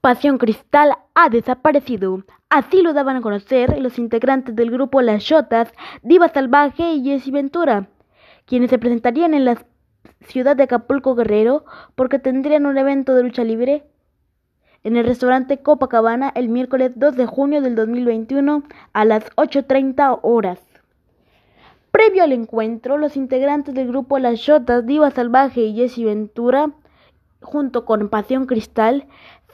Pasión Cristal ha desaparecido. Así lo daban a conocer los integrantes del grupo Las Shotas, Diva Salvaje y Jessy Ventura, quienes se presentarían en la ciudad de Acapulco Guerrero porque tendrían un evento de lucha libre en el restaurante Copacabana el miércoles 2 de junio del 2021 a las 8.30 horas. Previo al encuentro, los integrantes del grupo Las Shotas, Diva Salvaje y Jessy Ventura, junto con Pasión Cristal,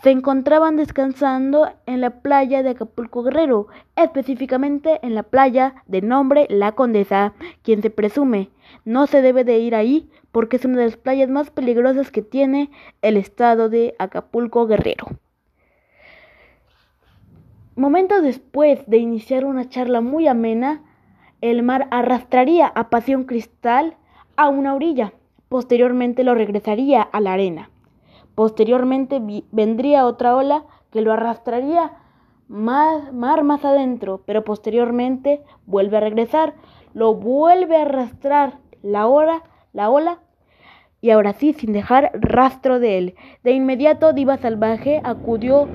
se encontraban descansando en la playa de Acapulco Guerrero, específicamente en la playa de nombre La Condesa, quien se presume no se debe de ir ahí porque es una de las playas más peligrosas que tiene el estado de Acapulco Guerrero. Momentos después de iniciar una charla muy amena, el mar arrastraría a Pasión Cristal a una orilla, posteriormente lo regresaría a la arena. Posteriormente vendría otra ola que lo arrastraría más, mar más adentro, pero posteriormente vuelve a regresar, lo vuelve a arrastrar la ola, la ola y ahora sí sin dejar rastro de él. De inmediato Diva Salvaje acudió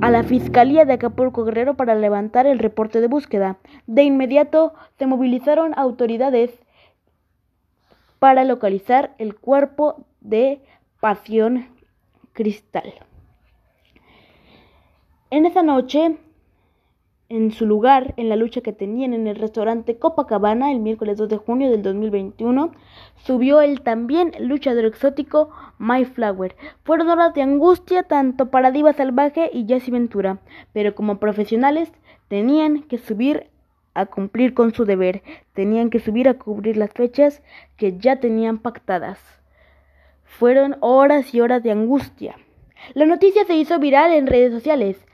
a la Fiscalía de Acapulco Guerrero para levantar el reporte de búsqueda. De inmediato se movilizaron autoridades para localizar el cuerpo de Pasión Cristal. En esa noche, en su lugar, en la lucha que tenían en el restaurante Copacabana el miércoles 2 de junio del 2021, subió el también luchador exótico My Flower. Fueron horas de angustia tanto para Diva Salvaje y Jesse Ventura, pero como profesionales tenían que subir a cumplir con su deber, tenían que subir a cubrir las fechas que ya tenían pactadas. Fueron horas y horas de angustia. La noticia se hizo viral en redes sociales.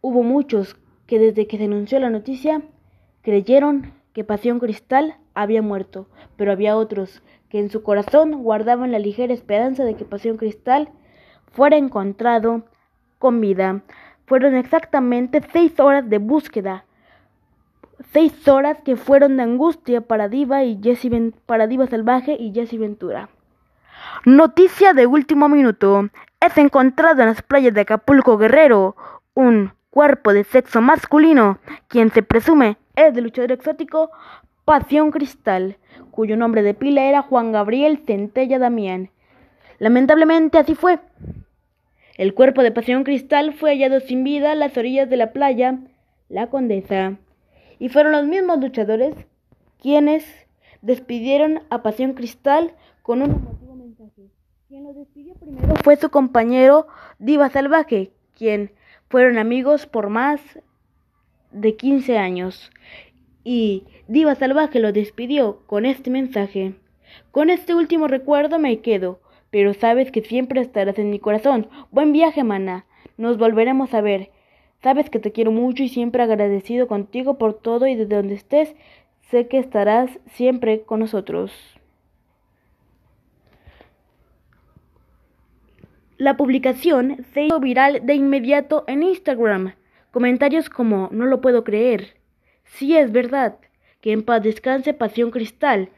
Hubo muchos que desde que se anunció la noticia creyeron que Pasión Cristal había muerto, pero había otros que en su corazón guardaban la ligera esperanza de que Pasión Cristal fuera encontrado con vida. Fueron exactamente seis horas de búsqueda, seis horas que fueron de angustia para Diva y para Diva Salvaje y Jesse Ventura. Noticia de último minuto. Es encontrado en las playas de Acapulco Guerrero un cuerpo de sexo masculino, quien se presume es del luchador exótico Pasión Cristal, cuyo nombre de pila era Juan Gabriel Centella Damián. Lamentablemente así fue. El cuerpo de Pasión Cristal fue hallado sin vida a las orillas de la playa La Condesa, y fueron los mismos luchadores quienes despidieron a Pasión Cristal con un quien lo despidió primero fue su compañero Diva Salvaje, quien fueron amigos por más de 15 años. Y Diva Salvaje lo despidió con este mensaje. Con este último recuerdo me quedo, pero sabes que siempre estarás en mi corazón. Buen viaje, mana. Nos volveremos a ver. Sabes que te quiero mucho y siempre agradecido contigo por todo y desde donde estés, sé que estarás siempre con nosotros. La publicación se hizo viral de inmediato en Instagram. Comentarios como no lo puedo creer. Sí es verdad. Que en paz descanse Pasión Cristal.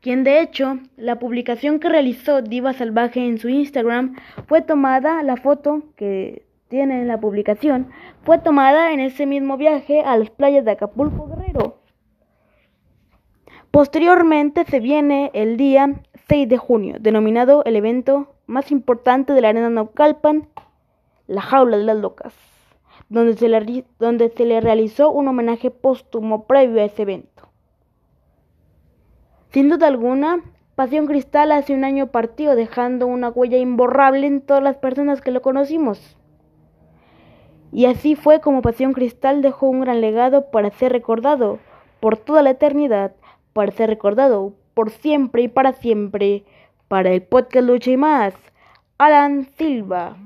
Quien de hecho, la publicación que realizó Diva Salvaje en su Instagram fue tomada, la foto que tiene en la publicación, fue tomada en ese mismo viaje a las playas de Acapulco Guerrero. Posteriormente se viene el día 6 de junio, denominado el evento más importante de la arena Naucalpan, la jaula de las locas, donde se le, donde se le realizó un homenaje póstumo previo a ese evento. Sin duda alguna, Pasión Cristal hace un año partió dejando una huella imborrable en todas las personas que lo conocimos. Y así fue como Pasión Cristal dejó un gran legado para ser recordado por toda la eternidad, para ser recordado por siempre y para siempre para el podcast Lucha y más, Alan Silva.